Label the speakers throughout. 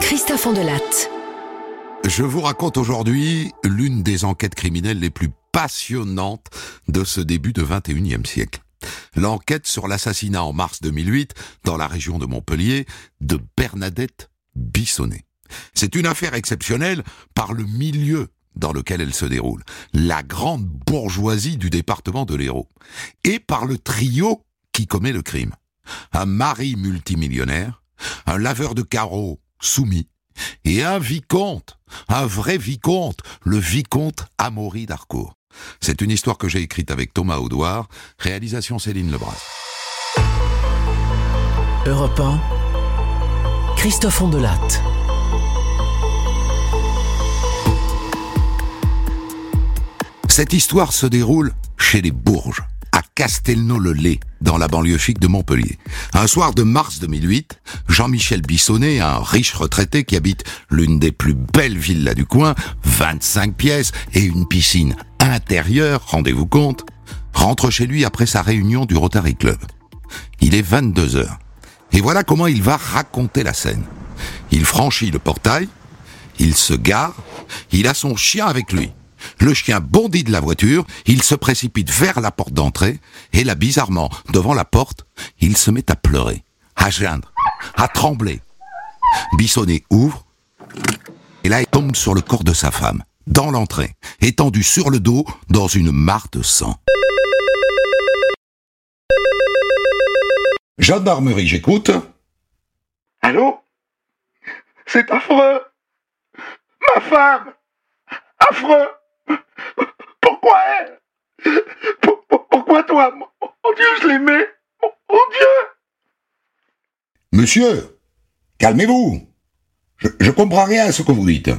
Speaker 1: Christophe Ondelatte.
Speaker 2: Je vous raconte aujourd'hui l'une des enquêtes criminelles les plus passionnantes de ce début de 21e siècle. L'enquête sur l'assassinat en mars 2008 dans la région de Montpellier de Bernadette Bissonnet. C'est une affaire exceptionnelle par le milieu dans lequel elle se déroule, la grande bourgeoisie du département de l'Hérault, et par le trio qui commet le crime. Un mari multimillionnaire, un laveur de carreaux soumis, et un vicomte, un vrai vicomte, le vicomte Amaury d'Harcourt. C'est une histoire que j'ai écrite avec Thomas Audouard, réalisation Céline Lebras.
Speaker 1: Europe 1, Christophe Ondelatte.
Speaker 2: Cette histoire se déroule chez les Bourges, Castelnau-le-Lay, dans la banlieue chic de Montpellier. Un soir de mars 2008, Jean-Michel Bissonnet, un riche retraité qui habite l'une des plus belles villas du coin, 25 pièces et une piscine intérieure, rendez-vous compte, rentre chez lui après sa réunion du Rotary Club. Il est 22 heures. Et voilà comment il va raconter la scène. Il franchit le portail, il se gare, il a son chien avec lui. Le chien bondit de la voiture, il se précipite vers la porte d'entrée, et là, bizarrement, devant la porte, il se met à pleurer, à geindre, à trembler. Bissonnet ouvre, et là, il tombe sur le corps de sa femme, dans l'entrée, étendu sur le dos, dans une mare de sang. Gendarmerie, j'écoute.
Speaker 3: Allô? C'est affreux Ma femme Affreux Pourquoi elle pour- Pourquoi toi? Mon Dieu, je l'aimais Mon Dieu
Speaker 2: Monsieur, calmez-vous. Je, je comprends rien à ce que vous dites.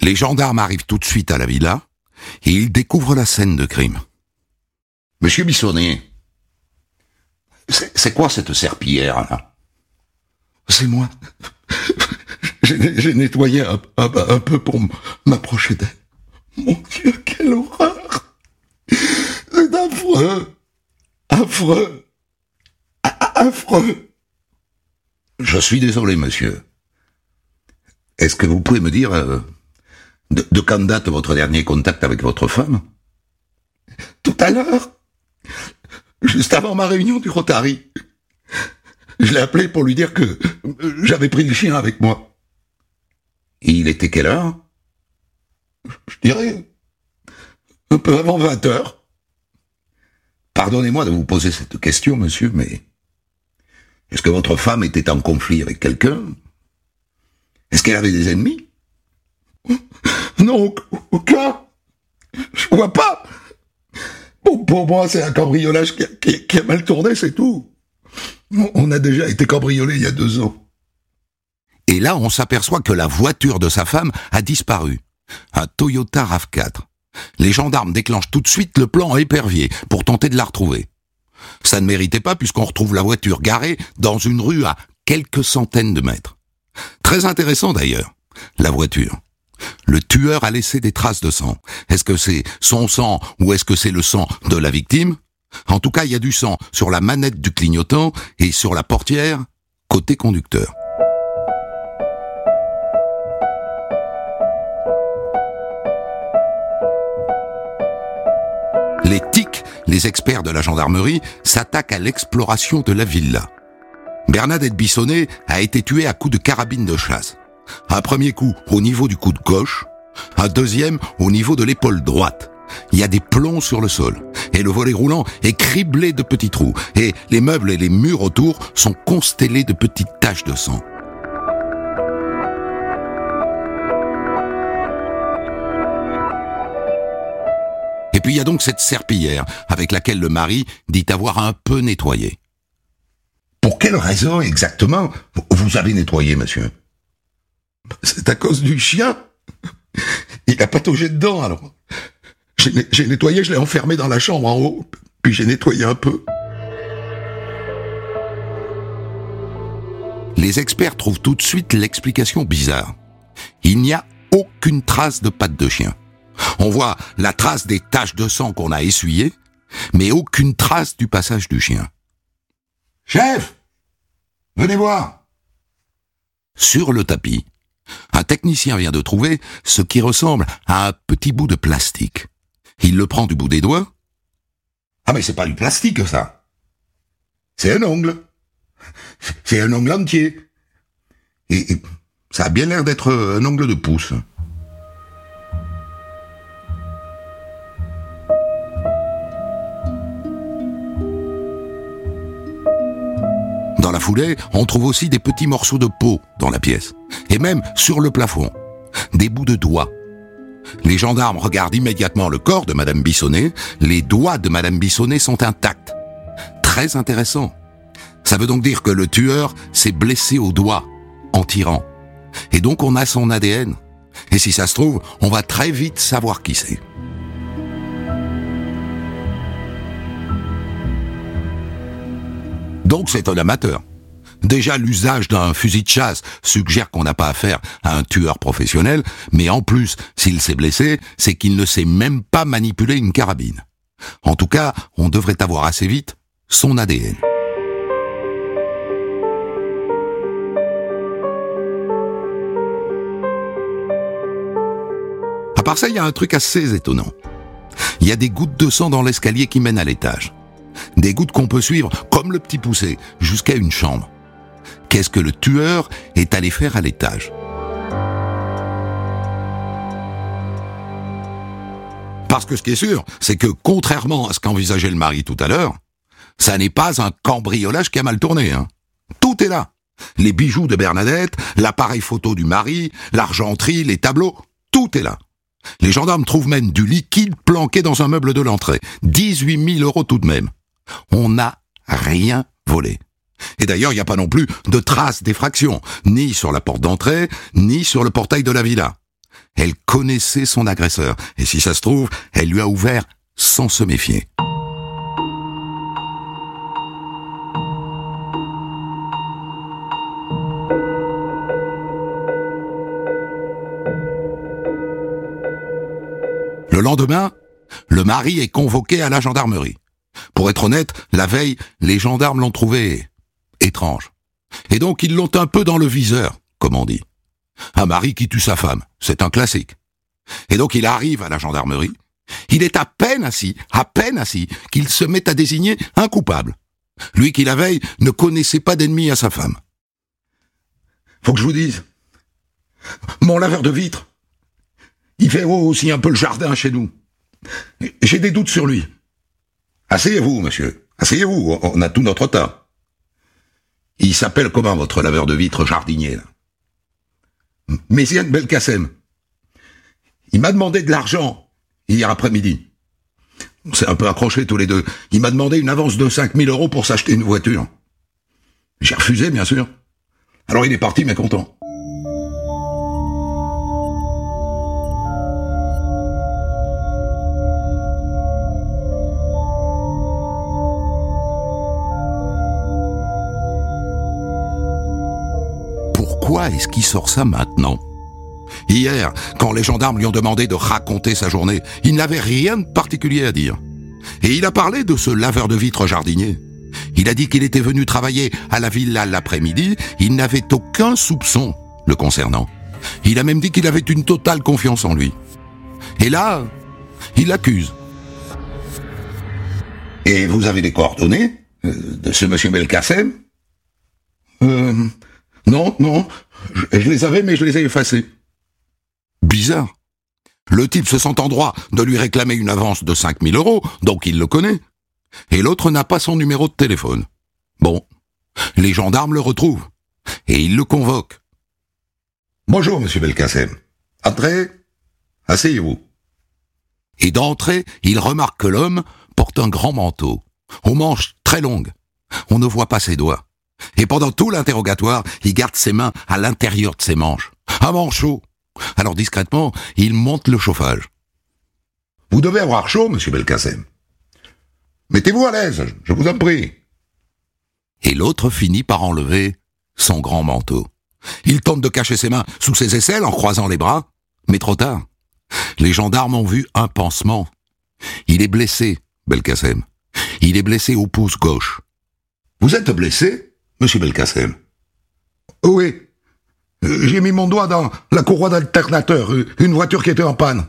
Speaker 2: Les gendarmes arrivent tout de suite à la villa et ils découvrent la scène de crime. Monsieur Bissonnet, c'est quoi cette serpillière là? C'est moi. J'ai nettoyé un, un- un peu pour m'approcher d'elle. Mon Dieu, quelle horreur C'est affreux Affreux Affreux Je suis désolé, monsieur. Est-ce que vous pouvez me dire euh, de, de quand date votre dernier contact avec votre femme? Tout à l'heure. Juste avant ma réunion du Rotary. Je l'ai appelé pour lui dire que euh, j'avais pris le chien avec moi. Il était quelle heure? Je dirais un peu avant 20 heures. Pardonnez-moi de vous poser cette question, monsieur, mais est-ce que votre femme était en conflit avec quelqu'un? Est-ce qu'elle avait des ennemis? Non, aucun. Je vois pas. Pour, pour moi, c'est un cambriolage qui a, qui- a mal tourné, c'est tout. On a déjà été cambriolé il y a deux ans. Et là, on s'aperçoit que la voiture de sa femme a disparu. Un Toyota RAV4. Les gendarmes déclenchent tout de suite le plan épervier pour tenter de la retrouver. Ça ne méritait pas puisqu'on retrouve la voiture garée dans une rue à quelques centaines de mètres. Très intéressant d'ailleurs, la voiture. Le tueur a laissé des traces de sang. Est-ce que c'est son sang ou est-ce que c'est le sang de la victime? En tout cas, il y a du sang sur la manette du clignotant et sur la portière côté conducteur. Les TIC, les experts de la gendarmerie, s'attaquent à l'exploration de la villa. Bernadette Bissonnet a été tuée à coups de carabine de chasse. Un premier coup au niveau du coude gauche, un deuxième au niveau de l'épaule droite. Il y a des plombs sur le sol, et le volet roulant est criblé de petits trous, et les meubles et les murs autour sont constellés de petites taches de sang. Et puis il y a donc cette serpillière avec laquelle le mari dit avoir un peu nettoyé. Pour quelle raison exactement vous avez nettoyé, monsieur? C'est à cause du chien? Il a pataugé dedans, alors. J'ai nettoyé, je l'ai enfermé dans la chambre en haut, puis j'ai nettoyé un peu. Les experts trouvent tout de suite l'explication bizarre. Il n'y a aucune trace de pattes de chien. On voit la trace des taches de sang qu'on a essuyées, mais aucune trace du passage du chien. Chef Venez voir. Sur le tapis, un technicien vient de trouver ce qui ressemble à un petit bout de plastique. Il le prend du bout des doigts. Ah mais c'est pas du plastique ça. C'est un ongle. C'est un ongle entier. Et, et ça a bien l'air d'être un ongle de pouce. On trouve aussi des petits morceaux de peau dans la pièce. Et même sur le plafond. Des bouts de doigts. Les gendarmes regardent immédiatement le corps de Madame Bissonnet. Les doigts de Madame Bissonnet sont intacts. Très intéressant. Ça veut donc dire que le tueur s'est blessé au doigt en tirant. Et donc on a son ADN. Et si ça se trouve, on va très vite savoir qui c'est. Donc c'est un amateur. Déjà, l'usage d'un fusil de chasse suggère qu'on n'a pas affaire à un tueur professionnel, mais en plus, s'il s'est blessé, c'est qu'il ne sait même pas manipuler une carabine. En tout cas, on devrait avoir assez vite son ADN. À part ça, il y a un truc assez étonnant. Il y a des gouttes de sang dans l'escalier qui mène à l'étage. Des gouttes qu'on peut suivre, comme le petit poussé, jusqu'à une chambre. Qu'est-ce que le tueur est allé faire à l'étage Parce que ce qui est sûr, c'est que contrairement à ce qu'envisageait le mari tout à l'heure, ça n'est pas un cambriolage qui a mal tourné. Hein. Tout est là. Les bijoux de Bernadette, l'appareil photo du mari, l'argenterie, les tableaux, tout est là. Les gendarmes trouvent même du liquide planqué dans un meuble de l'entrée. 18 000 euros tout de même. On n'a rien volé. Et d'ailleurs, il n'y a pas non plus de traces d'effraction, ni sur la porte d'entrée, ni sur le portail de la villa. Elle connaissait son agresseur, et si ça se trouve, elle lui a ouvert sans se méfier. Le lendemain, le mari est convoqué à la gendarmerie. Pour être honnête, la veille, les gendarmes l'ont trouvé Et donc ils l'ont un peu dans le viseur, comme on dit. Un mari qui tue sa femme, c'est un classique. Et donc il arrive à la gendarmerie, il est à peine assis, à peine assis, qu'il se met à désigner un coupable. Lui qui la veille ne connaissait pas d'ennemi à sa femme. Faut que je vous dise, mon laveur de vitres, il fait aussi un peu le jardin chez nous. J'ai des doutes sur lui. Asseyez-vous, monsieur. Asseyez-vous, on a tout notre temps. Il s'appelle comment votre laveur de vitres jardinier là Méziane Belkacem. Il m'a demandé de l'argent hier après-midi. On s'est un peu accrochés tous les deux. Il m'a demandé une avance de 5000 euros pour s'acheter une voiture. J'ai refusé, bien sûr. Alors il est parti mécontent. Pourquoi est-ce qu'il sort ça maintenant? Hier, quand les gendarmes lui ont demandé de raconter sa journée, il n'avait rien de particulier à dire. Et il a parlé de ce laveur de vitres jardinier. Il a dit qu'il était venu travailler à la villa l'après-midi, il n'avait aucun soupçon le concernant. Il a même dit qu'il avait une totale confiance en lui. Et là, il l'accuse. Et vous avez des coordonnées euh, de ce monsieur Belkacem? Euh... Non, non, je, je les avais mais je les ai effacés. Bizarre. Le type se sent en droit de lui réclamer une avance de 5000 euros, donc il le connaît. Et l'autre n'a pas son numéro de téléphone. Bon, les gendarmes le retrouvent, et ils le convoquent. Bonjour, monsieur Belkacem. Entrez, asseyez-vous. Et d'entrée, il remarque que l'homme porte un grand manteau, aux manches très longues. On ne voit pas ses doigts. Et pendant tout l'interrogatoire, il garde ses mains à l'intérieur de ses manches. Un manchot. Alors discrètement, il monte le chauffage. Vous devez avoir chaud, monsieur Belkacem. Mettez-vous à l'aise, je vous en prie. Et l'autre finit par enlever son grand manteau. Il tente de cacher ses mains sous ses aisselles en croisant les bras, mais trop tard. Les gendarmes ont vu un pansement. Il est blessé, Belkacem. Il est blessé au pouce gauche. Vous êtes blessé, monsieur Belkacem Oui. J'ai mis mon doigt dans la courroie d'alternateur, une voiture qui était en panne.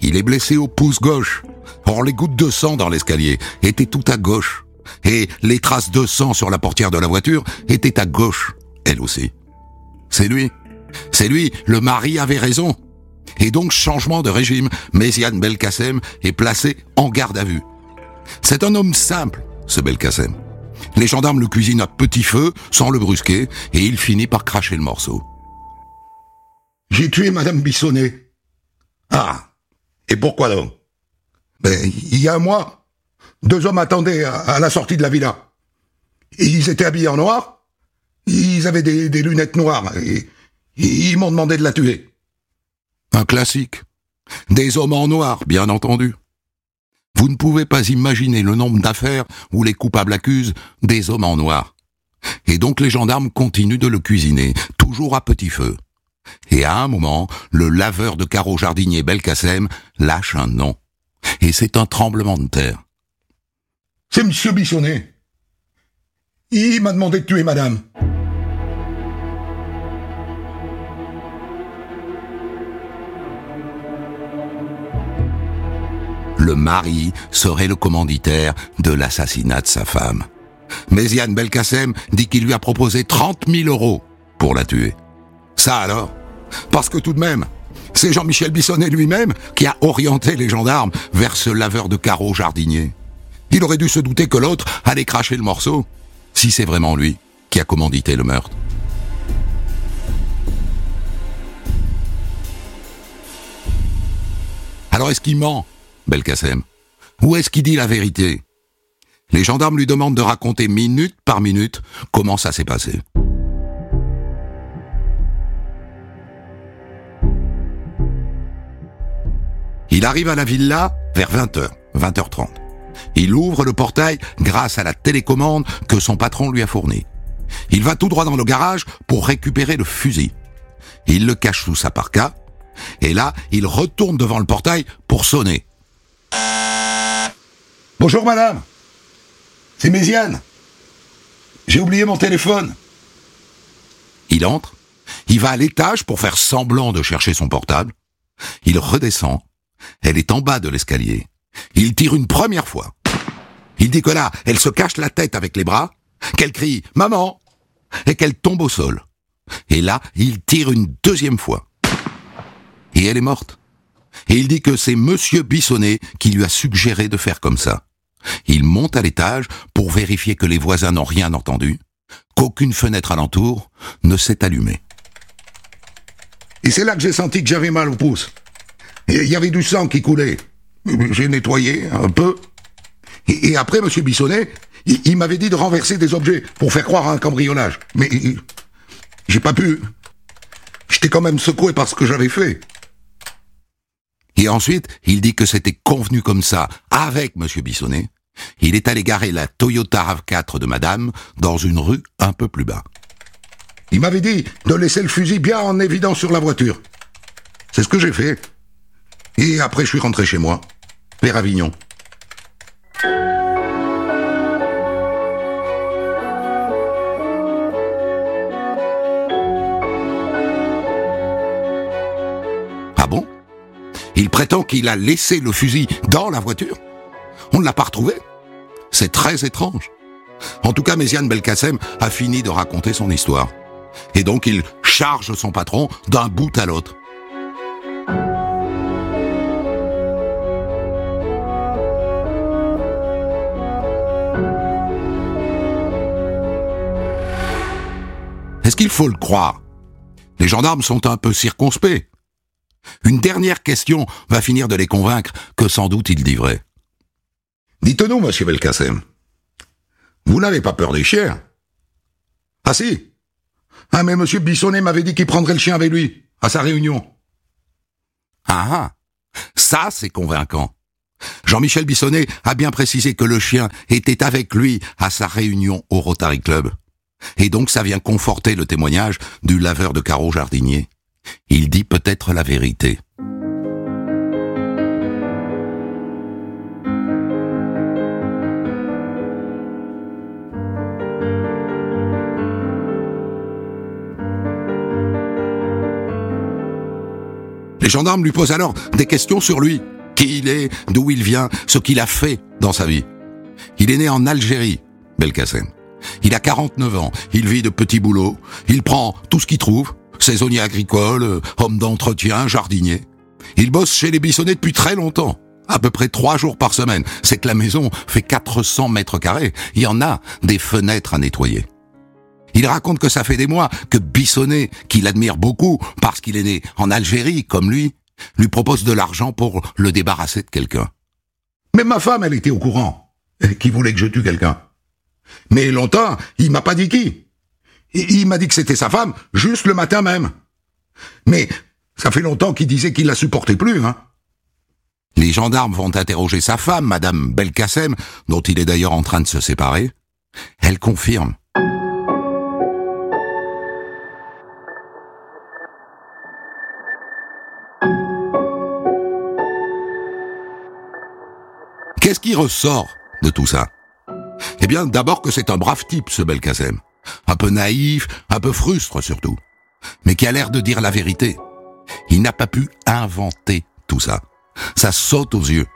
Speaker 2: Il est blessé au pouce gauche. Or, les gouttes de sang dans l'escalier étaient tout à gauche. Et les traces de sang sur la portière de la voiture étaient à gauche, elle aussi. C'est lui. C'est lui, le mari avait raison. Et donc, changement de régime, Méziane Belkacem est placé en garde à vue. C'est un homme simple, ce Belkacem. Les gendarmes le cuisinent à petit feu, sans le brusquer, et il finit par cracher le morceau. J'ai tué Madame Bissonnet. Ah, et pourquoi donc? Ben, il y a un mois, deux hommes attendaient à, à la sortie de la villa. Et ils étaient habillés en noir, ils avaient des, des lunettes noires, et, et ils m'ont demandé de la tuer. Un classique. Des hommes en noir, bien entendu. Vous ne pouvez pas imaginer le nombre d'affaires où les coupables accusent des hommes en noir. Et donc les gendarmes continuent de le cuisiner, toujours à petit feu. Et à un moment, le laveur de carreaux jardinier Belkacem lâche un nom. Et c'est un tremblement de terre. C'est Monsieur Bissonnet. Il m'a demandé de tuer madame. Le mari serait le commanditaire de l'assassinat de sa femme. Méziane Belkacem dit qu'il lui a proposé 30 000 euros pour la tuer. Ça alors? Parce que tout de même, c'est Jean-Michel Bissonnet lui-même qui a orienté les gendarmes vers ce laveur de carreaux jardinier. Il aurait dû se douter que l'autre allait cracher le morceau, si c'est vraiment lui qui a commandité le meurtre. Alors est-ce qu'il ment, Belkacem Ou est-ce qu'il dit la vérité? Les gendarmes lui demandent de raconter minute par minute comment ça s'est passé. Il arrive à la villa vers 20h, 20h30. Il ouvre le portail grâce à la télécommande que son patron lui a fournie. Il va tout droit dans le garage pour récupérer le fusil. Il le cache sous sa parka, et là, il retourne devant le portail pour sonner. Bonjour madame, c'est Méziane. J'ai oublié mon téléphone. Il entre, il va à l'étage pour faire semblant de chercher son portable. Il redescend, elle est en bas de l'escalier. Il tire une première fois. Il dit que là, elle se cache la tête avec les bras, qu'elle crie ⁇ Maman !⁇ et qu'elle tombe au sol. Et là, il tire une deuxième fois. Et elle est morte. Et il dit que c'est Monsieur Bissonnet qui lui a suggéré de faire comme ça. Il monte à l'étage pour vérifier que les voisins n'ont rien entendu, qu'aucune fenêtre alentour ne s'est allumée. Et c'est là que j'ai senti que j'avais mal au pouce. Il y avait du sang qui coulait. J'ai nettoyé un peu. Et, et après, Monsieur Bissonnet, il, il m'avait dit de renverser des objets pour faire croire à un cambriolage. Mais j'ai pas pu. J'étais quand même secoué par ce que j'avais fait. Et ensuite, il dit que c'était convenu comme ça avec Monsieur Bissonnet. Il est allé garer la Toyota RAV4 de Madame dans une rue un peu plus bas. Il m'avait dit de laisser le fusil bien en évidence sur la voiture. C'est ce que j'ai fait. Et après, je suis rentré chez moi, vers Avignon. Ah bon? Il prétend qu'il a laissé le fusil dans la voiture? Ne l'a pas retrouvé C'est très étrange. En tout cas, Méziane Belkacem a fini de raconter son histoire. Et donc il charge son patron d'un bout à l'autre. Est-ce qu'il faut le croire? Les gendarmes sont un peu circonspects. Une dernière question va finir de les convaincre que sans doute il dit vrai. Dites-nous, monsieur Belkacem, vous n'avez pas peur des chiens? Ah si Ah mais monsieur Bissonnet m'avait dit qu'il prendrait le chien avec lui, à sa réunion. Ah ah Ça c'est convaincant. Jean-Michel Bissonnet a bien précisé que le chien était avec lui à sa réunion au Rotary Club. Et donc ça vient conforter le témoignage du laveur de carreaux jardinier. Il dit peut-être la vérité. Les gendarmes lui posent alors des questions sur lui. Qui il est, d'où il vient, ce qu'il a fait dans sa vie. Il est né en Algérie, Belkacem. Il a 49 ans, il vit de petits boulots, il prend tout ce qu'il trouve, saisonnier agricole, homme d'entretien, jardinier. Il bosse chez les Bissonnets depuis très longtemps, à peu près trois jours par semaine. C'est que la maison fait 400 mètres carrés, il y en a des fenêtres à nettoyer. Il raconte que ça fait des mois que Bissonnet, qu'il admire beaucoup parce qu'il est né en Algérie comme lui, lui propose de l'argent pour le débarrasser de quelqu'un. Mais ma femme, elle était au courant, qui voulait que je tue quelqu'un. Mais longtemps, il m'a pas dit qui. Il m'a dit que c'était sa femme, juste le matin même. Mais ça fait longtemps qu'il disait qu'il la supportait plus, hein. Les gendarmes vont interroger sa femme, Madame Belkacem, dont il est d'ailleurs en train de se séparer. Elle confirme. Qu'est-ce qui ressort de tout ça? Eh bien, d'abord que c'est un brave type, ce Belkacem. Un peu naïf, un peu frustre surtout. Mais qui a l'air de dire la vérité. Il n'a pas pu inventer tout ça. Ça saute aux yeux.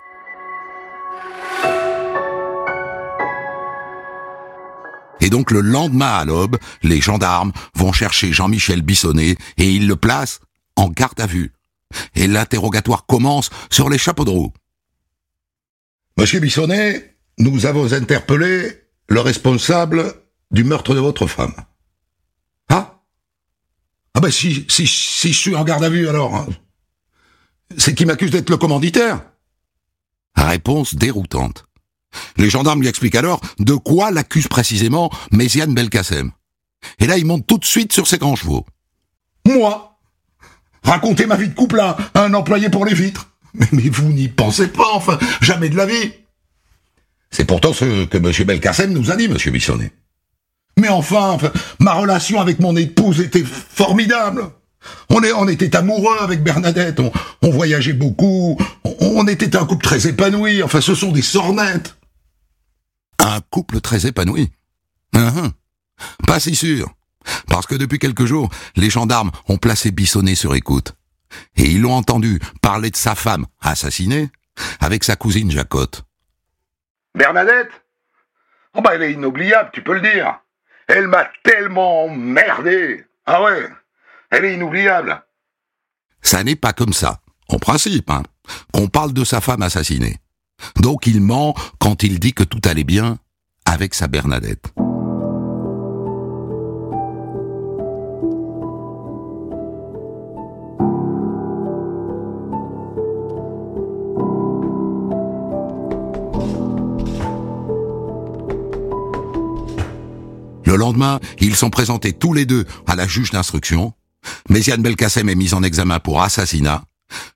Speaker 2: Et donc le lendemain à l'aube, les gendarmes vont chercher Jean-Michel Bissonnet et ils le placent en garde à vue. Et l'interrogatoire commence sur les chapeaux de roue. Monsieur Bissonnet, nous avons interpellé le responsable du meurtre de votre femme. Ah Ah ben si, si, je suis en garde à vue alors, hein. c'est qui m'accuse d'être le commanditaire Réponse déroutante. Les gendarmes lui expliquent alors de quoi l'accuse précisément Méziane Belkacem. Et là, il monte tout de suite sur ses grands chevaux. Moi Raconter ma vie de couple à un employé pour les vitres mais, vous n'y pensez pas, enfin, jamais de la vie. C'est pourtant ce que M. Belkacem nous a dit, M. Bissonnet. Mais enfin, ma relation avec mon épouse était formidable. On, est, on était amoureux avec Bernadette, on, voyageait beaucoup, on, était un couple très épanoui, enfin ce sont des sornettes. Un couple très épanoui uh Pas si sûr. Parce que depuis quelques jours, les gendarmes ont placé Bissonnet sur écoute. Et ils l'ont entendu parler de sa femme assassinée avec sa cousine Jacotte.
Speaker 3: Bernadette? Oh bah elle est inoubliable, tu peux le dire. Elle m'a tellement merdé. Ah ouais, elle est inoubliable.
Speaker 2: Ça n'est pas comme ça, en principe, hein, qu'on parle de sa femme assassinée. Donc il ment quand il dit que tout allait bien avec sa Bernadette. Le lendemain, ils sont présentés tous les deux à la juge d'instruction. Méziane Belkacem est mise en examen pour assassinat,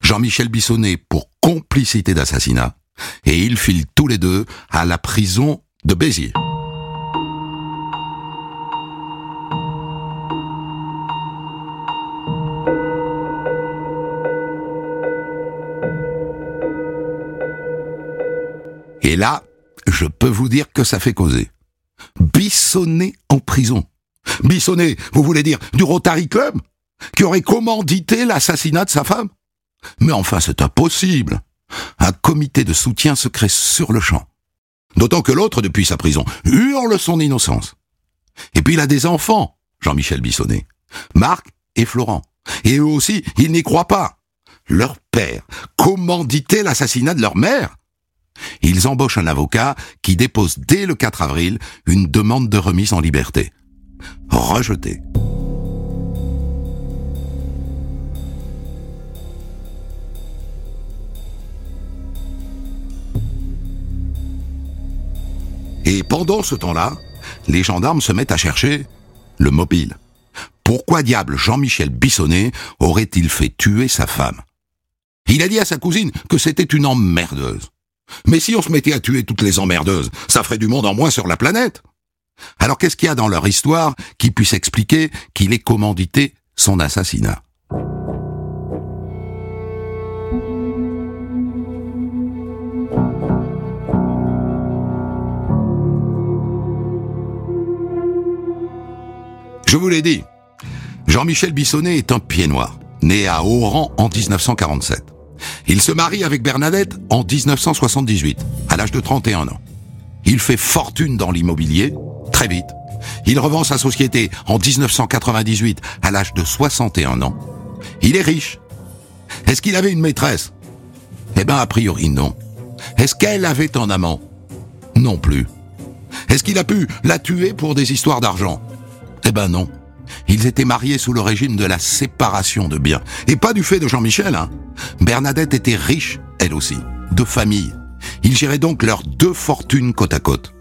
Speaker 2: Jean-Michel Bissonnet pour complicité d'assassinat, et ils filent tous les deux à la prison de Béziers. Et là, je peux vous dire que ça fait causer. Bissonnet en prison. Bissonnet, vous voulez dire du Rotary Club Qui aurait commandité l'assassinat de sa femme? Mais enfin, c'est impossible. Un comité de soutien se crée sur le champ. D'autant que l'autre, depuis sa prison, hurle son innocence. Et puis il a des enfants, Jean-Michel Bissonnet. Marc et Florent. Et eux aussi, ils n'y croient pas. Leur père commandité l'assassinat de leur mère ils embauchent un avocat qui dépose dès le 4 avril une demande de remise en liberté. Rejeté. Et pendant ce temps-là, les gendarmes se mettent à chercher le mobile. Pourquoi diable Jean-Michel Bissonnet aurait-il fait tuer sa femme? Il a dit à sa cousine que c'était une emmerdeuse. Mais si on se mettait à tuer toutes les emmerdeuses, ça ferait du monde en moins sur la planète. Alors qu'est-ce qu'il y a dans leur histoire qui puisse expliquer qu'il ait commandité son assassinat? Je vous l'ai dit, Jean-Michel Bissonnet est un pied noir. né à Oran en 1947. Il se marie avec Bernadette en 1978, à l'âge de 31 ans. Il fait fortune dans l'immobilier, très vite. Il revend sa société en 1998 à l'âge de 61 ans. Il est riche. Est-ce qu'il avait une maîtresse? Eh ben, a priori, non. Est-ce qu'elle avait un amant? Non plus. Est-ce qu'il a pu la tuer pour des histoires d'argent? Eh ben non. Ils étaient mariés sous le régime de la séparation de biens. Et pas du fait de Jean-Michel, hein. Bernadette était riche, elle aussi, de famille. Ils géraient donc leurs deux fortunes côte à côte.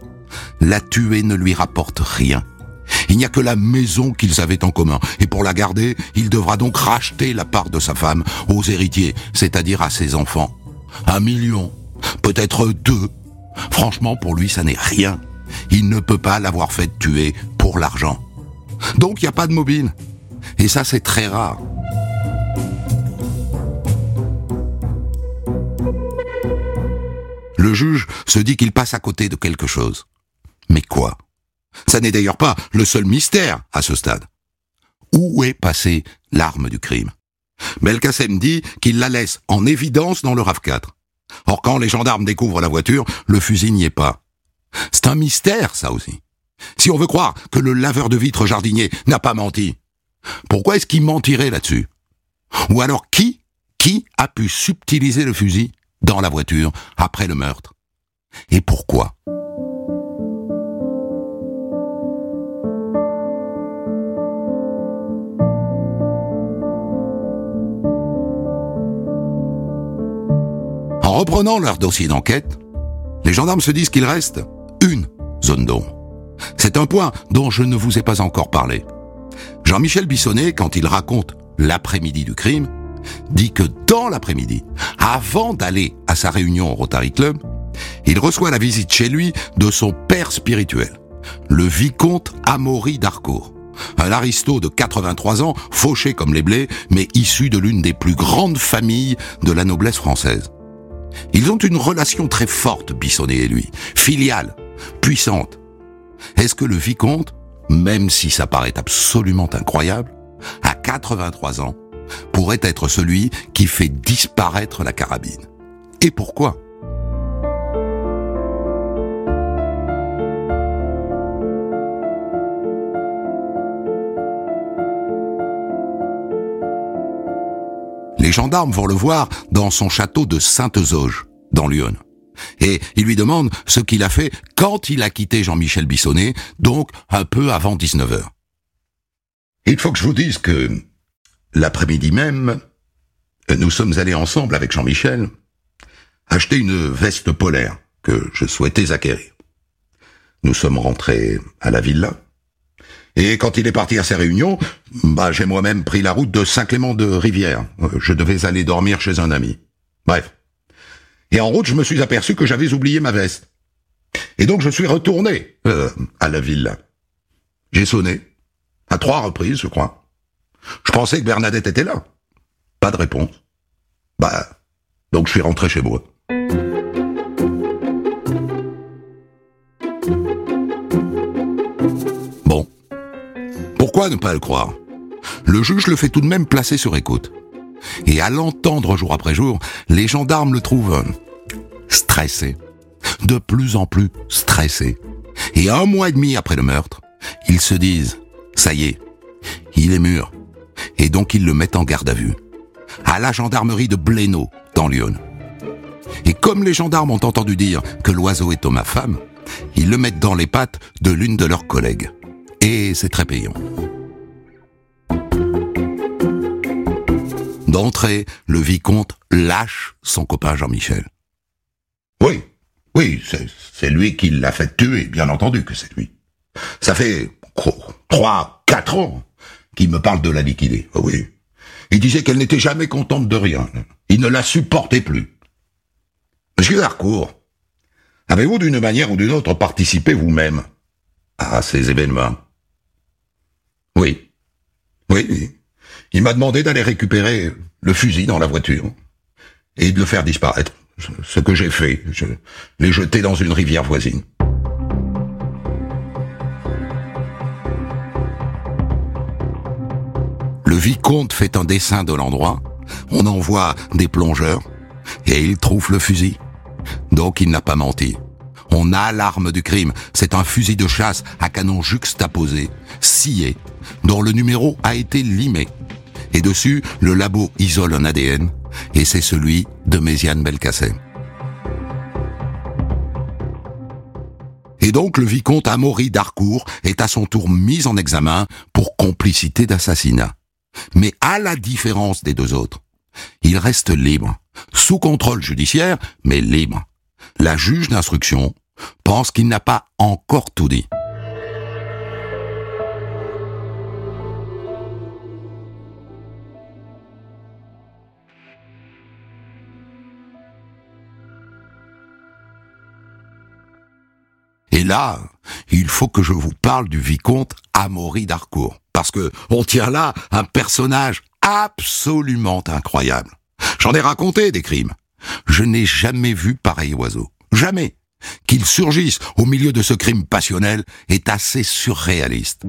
Speaker 2: La tuer ne lui rapporte rien. Il n'y a que la maison qu'ils avaient en commun, et pour la garder, il devra donc racheter la part de sa femme aux héritiers, c'est-à-dire à ses enfants. Un million, peut-être deux. Franchement, pour lui, ça n'est rien. Il ne peut pas l'avoir fait tuer pour l'argent. Donc il n'y a pas de mobile. Et ça, c'est très rare. Le juge se dit qu'il passe à côté de quelque chose. Mais quoi? Ça n'est d'ailleurs pas le seul mystère à ce stade. Où est passée l'arme du crime? Belkacem dit qu'il la laisse en évidence dans le RAV4. Or, quand les gendarmes découvrent la voiture, le fusil n'y est pas. C'est un mystère, ça aussi. Si on veut croire que le laveur de vitres jardinier n'a pas menti, pourquoi est-ce qu'il mentirait là-dessus? Ou alors qui, qui a pu subtiliser le fusil dans la voiture après le meurtre? Et pourquoi? En reprenant leur dossier d'enquête, les gendarmes se disent qu'il reste une zone d'ombre. C'est un point dont je ne vous ai pas encore parlé. Jean-Michel Bissonnet, quand il raconte l'après-midi du crime, dit que dans l'après-midi, avant d'aller à sa réunion au Rotary Club, il reçoit la visite chez lui de son père spirituel, le vicomte Amaury d'Harcourt. Un aristo de 83 ans, fauché comme les blés, mais issu de l'une des plus grandes familles de la noblesse française. Ils ont une relation très forte, Bissonnet et lui, filiale, puissante. Est-ce que le vicomte, même si ça paraît absolument incroyable, à 83 ans, pourrait être celui qui fait disparaître la carabine? Et pourquoi? Les gendarmes vont le voir dans son château de Sainte-Zauge, dans Lyon. Et ils lui demandent ce qu'il a fait quand il a quitté Jean-Michel Bissonnet, donc un peu avant 19h.
Speaker 3: Il faut que je vous dise que L'après-midi même, nous sommes allés ensemble avec Jean-Michel acheter une veste polaire que je souhaitais acquérir. Nous sommes rentrés à la villa. Et quand il est parti à ses réunions, bah, j'ai moi-même pris la route de Saint-Clément de Rivière. Je devais aller dormir chez un ami. Bref. Et en route, je me suis aperçu que j'avais oublié ma veste. Et donc je suis retourné euh, à la villa. J'ai sonné. À trois reprises, je crois. Je pensais que Bernadette était là. Pas de réponse. Bah, donc je suis rentré chez moi.
Speaker 2: Bon. Pourquoi ne pas le croire? Le juge le fait tout de même placer sur écoute. Et à l'entendre jour après jour, les gendarmes le trouvent stressé. De plus en plus stressé. Et un mois et demi après le meurtre, ils se disent, ça y est, il est mûr et donc ils le mettent en garde à vue. À la gendarmerie de Blénaud, dans Lyon. Et comme les gendarmes ont entendu dire que l'oiseau est homme femme, ils le mettent dans les pattes de l'une de leurs collègues. Et c'est très payant. D'entrée, le vicomte lâche son copain Jean-Michel.
Speaker 3: Oui, oui, c'est lui qui l'a fait tuer, bien entendu que c'est lui. Ça fait trois, quatre ans il me parle de la liquider. Oh oui. Il disait qu'elle n'était jamais contente de rien. Il ne la supportait plus. Monsieur Harcourt, avez-vous d'une manière ou d'une autre participé vous-même à ces événements? Oui. Oui. Il m'a demandé d'aller récupérer le fusil dans la voiture et de le faire disparaître. Ce que j'ai fait, je l'ai jeté dans une rivière voisine.
Speaker 2: Le vicomte fait un dessin de l'endroit, on envoie des plongeurs, et il trouve le fusil. Donc il n'a pas menti. On a l'arme du crime. C'est un fusil de chasse à canon juxtaposé, scié, dont le numéro a été limé. Et dessus, le labo isole un ADN, et c'est celui de Méziane Belkacem. Et donc le vicomte Amaury d'Harcourt est à son tour mis en examen pour complicité d'assassinat. Mais à la différence des deux autres, il reste libre, sous contrôle judiciaire, mais libre. La juge d'instruction pense qu'il n'a pas encore tout dit. Là, il faut que je vous parle du vicomte Amaury d'Harcourt. Parce que on tient là un personnage absolument incroyable. J'en ai raconté des crimes. Je n'ai jamais vu pareil oiseau. Jamais. Qu'il surgisse au milieu de ce crime passionnel est assez surréaliste.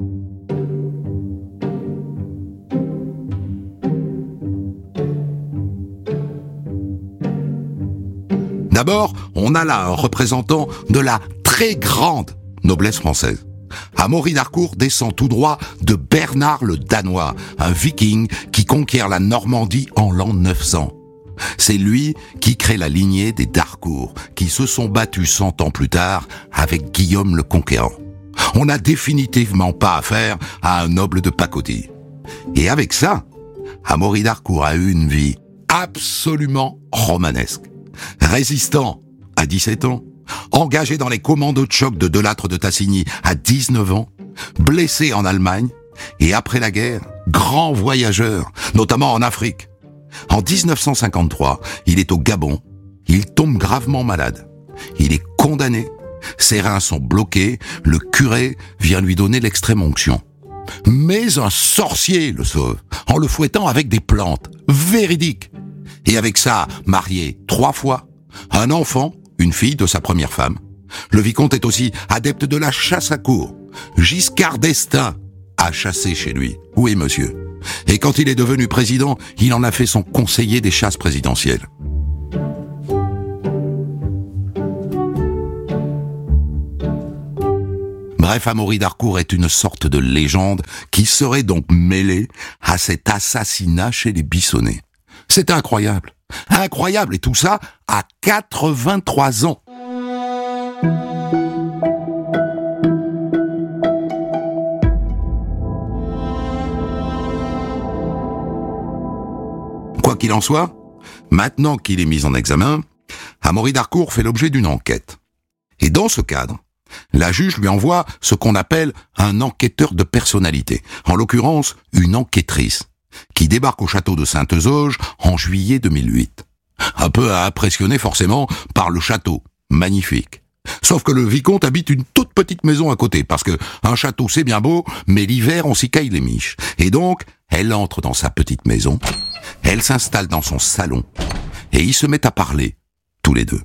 Speaker 2: D'abord, on a là un représentant de la très grande noblesse française. Amaury d'Harcourt descend tout droit de Bernard le Danois, un viking qui conquiert la Normandie en l'an 900. C'est lui qui crée la lignée des Darcourt, qui se sont battus cent ans plus tard avec Guillaume le Conquérant. On n'a définitivement pas affaire à un noble de pacotille. Et avec ça, Amaury d'Harcourt a eu une vie absolument romanesque. Résistant à 17 ans, engagé dans les commandos de choc de Delattre de Tassigny à 19 ans, blessé en Allemagne, et après la guerre, grand voyageur, notamment en Afrique. En 1953, il est au Gabon, il tombe gravement malade. Il est condamné, ses reins sont bloqués, le curé vient lui donner l'extrême onction. Mais un sorcier le sauve, en le fouettant avec des plantes, véridiques. Et avec ça, marié trois fois, un enfant une fille de sa première femme. Le vicomte est aussi adepte de la chasse à cour. Giscard d'Estaing a chassé chez lui. Oui, monsieur? Et quand il est devenu président, il en a fait son conseiller des chasses présidentielles. Bref, Amaury d'Harcourt est une sorte de légende qui serait donc mêlée à cet assassinat chez les Bissonnets. C'est incroyable. Incroyable, et tout ça à 83 ans. Quoi qu'il en soit, maintenant qu'il est mis en examen, Amaury Darcourt fait l'objet d'une enquête. Et dans ce cadre, la juge lui envoie ce qu'on appelle un enquêteur de personnalité, en l'occurrence une enquêtrice, qui débarque au château de Sainte-Zauge en juillet 2008. Un peu impressionné forcément par le château, magnifique. Sauf que le vicomte habite une toute petite maison à côté, parce que un château c'est bien beau, mais l'hiver on s'y caille les miches. Et donc, elle entre dans sa petite maison, elle s'installe dans son salon, et ils se mettent à parler, tous les deux.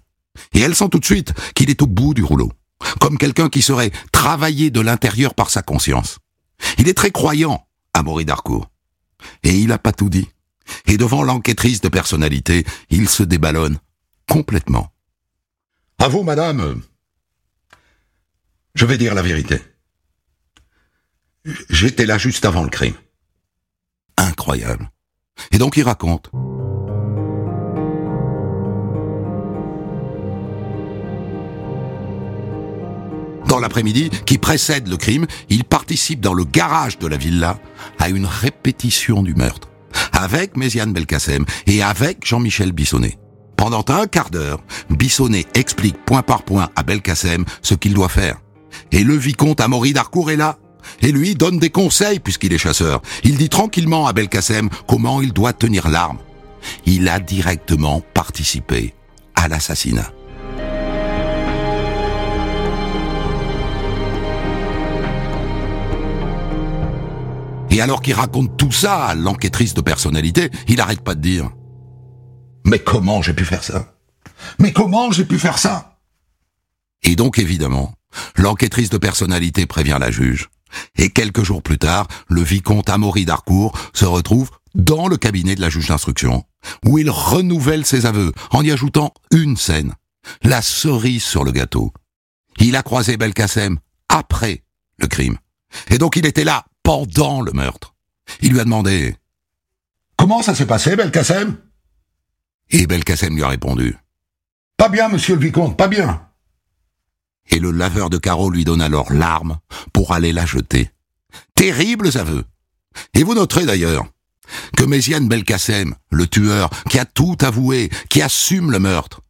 Speaker 2: Et elle sent tout de suite qu'il est au bout du rouleau, comme quelqu'un qui serait travaillé de l'intérieur par sa conscience. Il est très croyant, Amaury d'Harcourt. Et il n'a pas tout dit. Et devant l'enquêtrice de personnalité, il se déballonne complètement.
Speaker 3: À vous, madame. Je vais dire la vérité. J'étais là juste avant le crime.
Speaker 2: Incroyable. Et donc il raconte. L'après-midi qui précède le crime, il participe dans le garage de la villa à une répétition du meurtre, avec Méziane Belkacem et avec Jean-Michel Bissonnet. Pendant un quart d'heure, Bissonnet explique point par point à Belkacem ce qu'il doit faire. Et le vicomte Amaury d'Harcourt est là. Et lui donne des conseils puisqu'il est chasseur. Il dit tranquillement à Belkacem comment il doit tenir l'arme. Il a directement participé à l'assassinat. Et alors qu'il raconte tout ça à l'enquêtrice de personnalité, il arrête pas de dire.
Speaker 3: Mais comment j'ai pu faire ça? Mais comment j'ai pu faire ça?
Speaker 2: Et donc évidemment, l'enquêtrice de personnalité prévient la juge. Et quelques jours plus tard, le vicomte Amaury d'Harcourt se retrouve dans le cabinet de la juge d'instruction, où il renouvelle ses aveux en y ajoutant une scène, la cerise sur le gâteau. Il a croisé Belkacem après le crime. Et donc il était là pendant le meurtre. Il lui a demandé
Speaker 3: Comment ça s'est passé, Belkacem?
Speaker 2: Et Belkacem lui a répondu
Speaker 3: Pas bien, monsieur le vicomte, pas bien.
Speaker 2: Et le laveur de carreaux lui donne alors l'arme pour aller la jeter. Terribles aveux. Et vous noterez d'ailleurs que Méziane Belkacem, le tueur, qui a tout avoué, qui assume le meurtre,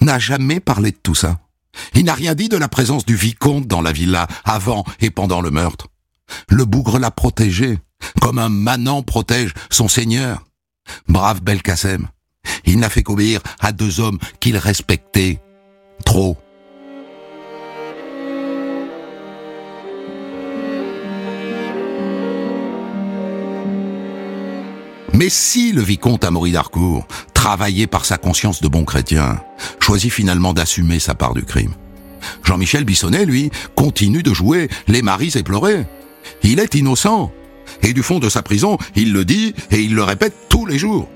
Speaker 2: n'a jamais parlé de tout ça. Il n'a rien dit de la présence du vicomte dans la villa avant et pendant le meurtre. Le bougre l'a protégé, comme un manant protège son seigneur. Brave Belkacem. Il n'a fait qu'obéir à deux hommes qu'il respectait. Trop. Mais si le vicomte Amaury d'Harcourt, travaillé par sa conscience de bon chrétien, choisit finalement d'assumer sa part du crime, Jean-Michel Bissonnet, lui, continue de jouer les maris éplorés. Il est innocent. Et du fond de sa prison, il le dit et il le répète tous les jours.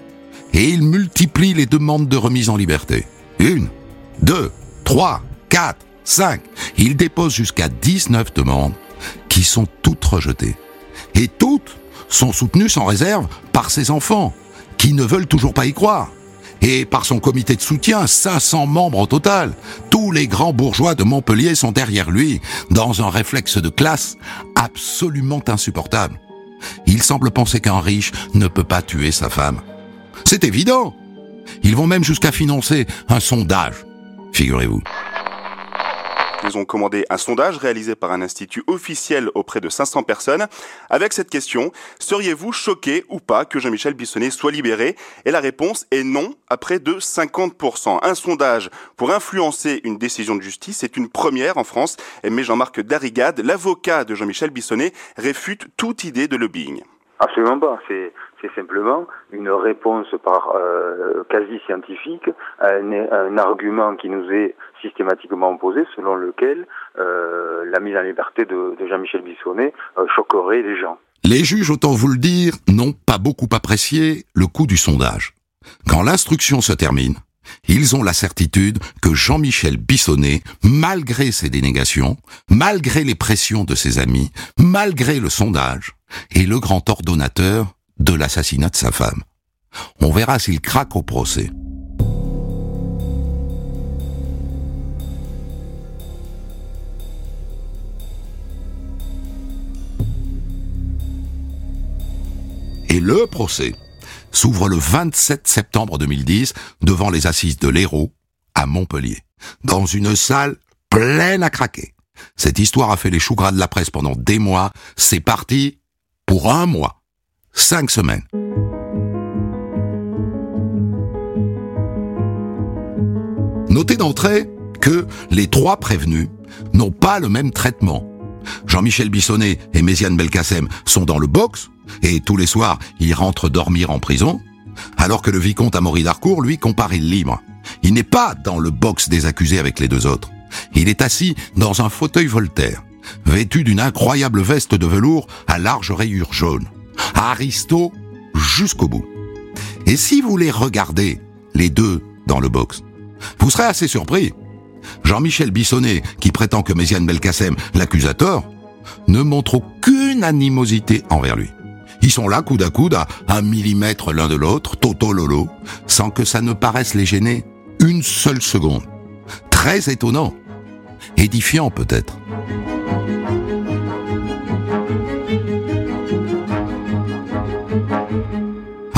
Speaker 2: Et il multiplie les demandes de remise en liberté. Une, deux, trois, quatre, cinq. Il dépose jusqu'à 19 demandes qui sont toutes rejetées. Et toutes sont soutenues sans réserve par ses enfants, qui ne veulent toujours pas y croire. Et par son comité de soutien, 500 membres au total. Tous les grands bourgeois de Montpellier sont derrière lui, dans un réflexe de classe absolument insupportable. Il semble penser qu'un riche ne peut pas tuer sa femme. C'est évident. Ils vont même jusqu'à financer un sondage, figurez-vous.
Speaker 4: Ils ont commandé un sondage réalisé par un institut officiel auprès de 500 personnes avec cette question seriez-vous choqué ou pas que Jean-Michel Bissonnet soit libéré? Et la réponse est non à près de 50%. Un sondage pour influencer une décision de justice est une première en France, mais Jean-Marc Darrigade, l'avocat de Jean-Michel Bissonnet, réfute toute idée de lobbying.
Speaker 5: Absolument pas. C'est c'est simplement une réponse par euh, quasi scientifique à un, argument qui nous est systématiquement opposé, selon lequel euh, la mise en liberté de, Jean-Michel Bissonnet euh, choquerait les gens.
Speaker 2: Les juges, autant vous le dire, n'ont pas beaucoup apprécié le coût du sondage. Quand l'instruction se termine, ils ont la certitude que Jean-Michel Bissonnet, malgré ses dénégations, malgré les pressions de ses amis, malgré le sondage, est le grand ordonnateur de l'assassinat de sa femme. On verra s'il craque au procès. Et le procès s'ouvre le 27 septembre 2010 devant les assises de l'Hérault à Montpellier, dans une salle pleine à craquer. Cette histoire a fait les choux gras de la presse pendant des mois. C'est parti pour un mois cinq semaines. Notez d'entrée que les trois prévenus n'ont pas le même traitement. Jean-Michel Bissonnet et Méziane Belkacem sont dans le box, et tous les soirs, ils rentrent dormir en prison, alors que le vicomte Amaury d'Harcourt, lui, comparaît libre. Il n'est pas dans le box des accusés avec les deux autres. Il est assis dans un fauteuil Voltaire, vêtu d'une incroyable veste de velours à large rayures jaunes. Aristo jusqu'au bout. Et si vous les regardez, les deux, dans le box, vous serez assez surpris. Jean-Michel Bissonnet, qui prétend que Méziane Belkacem l'accusateur, ne montre aucune animosité envers lui. Ils sont là, coude à coude, à un millimètre l'un de l'autre, toto lolo, sans que ça ne paraisse les gêner une seule seconde. Très étonnant. Édifiant peut-être.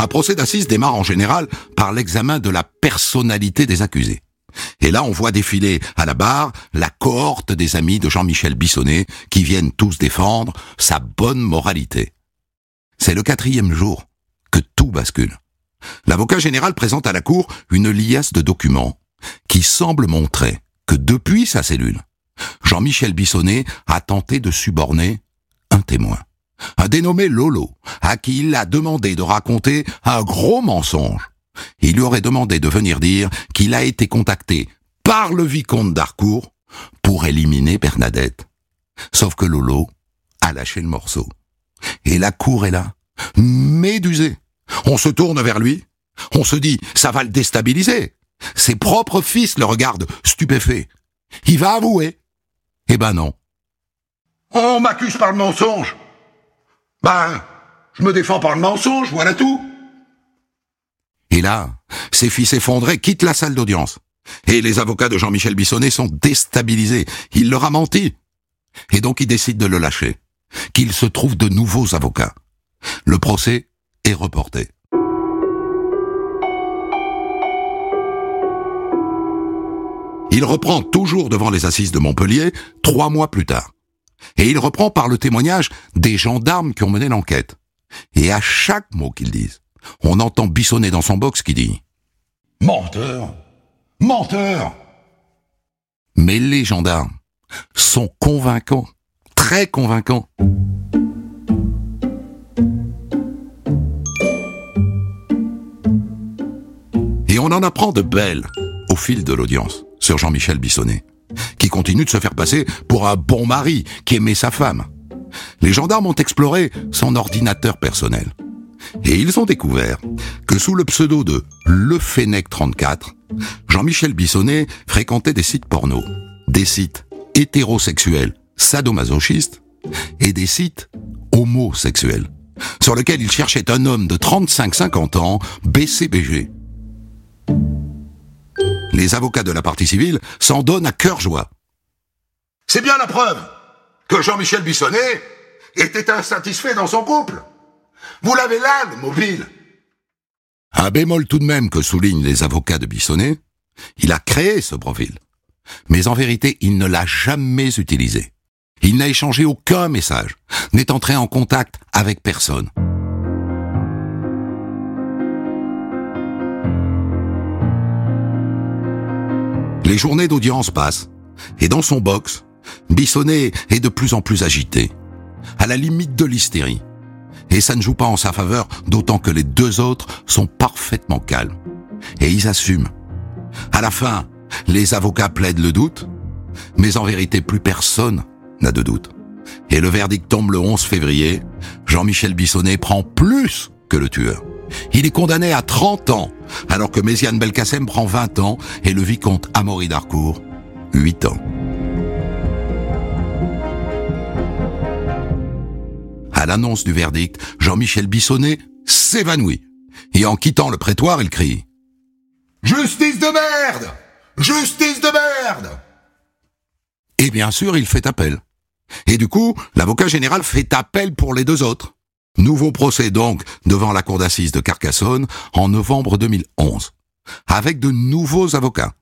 Speaker 2: Procès d'assises démarre en général par l'examen de la personnalité des accusés. Et là, on voit défiler à la barre la cohorte des amis de Jean-Michel Bissonnet qui viennent tous défendre sa bonne moralité. C'est le quatrième jour que tout bascule. L'avocat général présente à la cour une liasse de documents qui semble montrer que depuis sa cellule, Jean-Michel Bissonnet a tenté de suborner un témoin un dénommé Lolo, à qui il a demandé de raconter un gros mensonge. Il lui aurait demandé de venir dire qu'il a été contacté par le vicomte d'Harcourt pour éliminer Bernadette. Sauf que Lolo à lâcher le morceau. Et la cour est là, médusée. On se tourne vers lui, on se dit, ça va le déstabiliser. Ses propres fils le regardent stupéfait. Il va avouer. Eh ben non.
Speaker 3: On m'accuse par le mensonge. Ben, je me défends par le mensonge, voilà tout.
Speaker 2: Et là, ses fils effondrés quittent la salle d'audience. Et les avocats de Jean-Michel Bissonnet sont déstabilisés. Il leur a menti. Et donc ils décident de le lâcher. Qu'il se trouve de nouveaux avocats. Le procès est reporté. Il reprend toujours devant les assises de Montpellier, trois mois plus tard. Et il reprend par le témoignage des gendarmes qui ont mené l'enquête. Et à chaque mot qu'ils disent, on entend Bissonnet dans son box qui dit ⁇
Speaker 3: Menteur Menteur !⁇
Speaker 2: Mais les gendarmes sont convaincants, très convaincants. Et on en apprend de belles au fil de l'audience sur Jean-Michel Bissonnet, qui continue de se faire passer pour un bon mari qui aimait sa femme. Les gendarmes ont exploré son ordinateur personnel. Et ils ont découvert que sous le pseudo de Le Fennec 34, Jean-Michel Bissonnet fréquentait des sites porno, des sites hétérosexuels sadomasochistes et des sites homosexuels, sur lesquels il cherchait un homme de 35-50 ans, BCBG, les avocats de la partie civile s'en donnent à cœur joie.
Speaker 3: C'est bien la preuve que Jean-Michel Bissonnet était insatisfait dans son couple. Vous l'avez là, le mobile.
Speaker 2: Un bémol tout de même que soulignent les avocats de Bissonnet, il a créé ce profil. Mais en vérité, il ne l'a jamais utilisé. Il n'a échangé aucun message, n'est entré en contact avec personne. Les journées d'audience passent, et dans son box, Bissonnet est de plus en plus agité, à la limite de l'hystérie. Et ça ne joue pas en sa faveur, d'autant que les deux autres sont parfaitement calmes. Et ils assument. À la fin, les avocats plaident le doute, mais en vérité plus personne n'a de doute. Et le verdict tombe le 11 février, Jean-Michel Bissonnet prend plus que le tueur. Il est condamné à 30 ans, alors que Méziane Belkacem prend 20 ans et le vicomte Amaury d'Arcourt 8 ans. À l'annonce du verdict, Jean-Michel Bissonnet s'évanouit. Et en quittant le prétoire, il crie ⁇
Speaker 3: Justice de merde Justice de merde !⁇
Speaker 2: Et bien sûr, il fait appel. Et du coup, l'avocat général fait appel pour les deux autres. Nouveau procès donc devant la cour d'assises de Carcassonne en novembre 2011, avec de nouveaux avocats.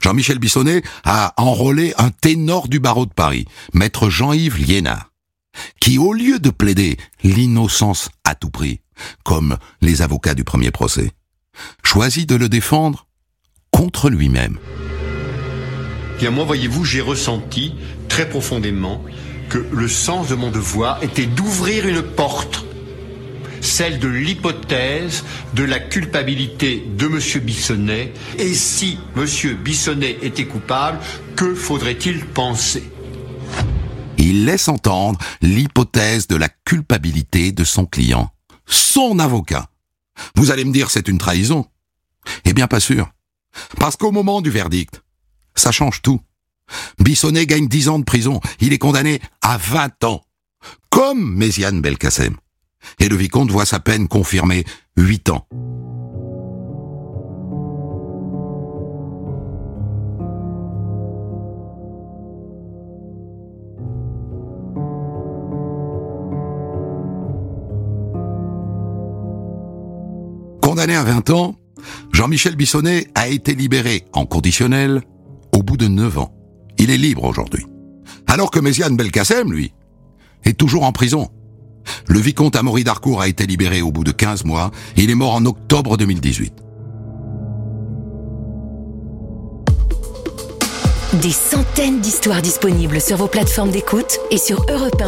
Speaker 2: Jean-Michel Bissonnet a enrôlé un ténor du barreau de Paris, maître Jean-Yves Liénard, qui au lieu de plaider l'innocence à tout prix, comme les avocats du premier procès, choisit de le défendre contre lui-même.
Speaker 6: Bien moi, voyez-vous, j'ai ressenti très profondément que le sens de mon devoir était d'ouvrir une porte celle de l'hypothèse de la culpabilité de M. Bissonnet. Et si M. Bissonnet était coupable, que faudrait-il penser?
Speaker 2: Il laisse entendre l'hypothèse de la culpabilité de son client, son avocat. Vous allez me dire c'est une trahison? Eh bien pas sûr. Parce qu'au moment du verdict, ça change tout. Bissonnet gagne 10 ans de prison. Il est condamné à 20 ans. Comme Méziane Belkacem et le vicomte voit sa peine confirmée huit ans. Condamné à 20 ans, Jean-Michel Bissonnet a été libéré en conditionnel au bout de 9 ans. Il est libre aujourd'hui. Alors que Méziane Belkacem, lui, est toujours en prison. Le vicomte Amaury d'Arcourt a été libéré au bout de 15 mois. Il est mort en octobre 2018.
Speaker 1: Des centaines d'histoires disponibles sur vos plateformes d'écoute et sur europe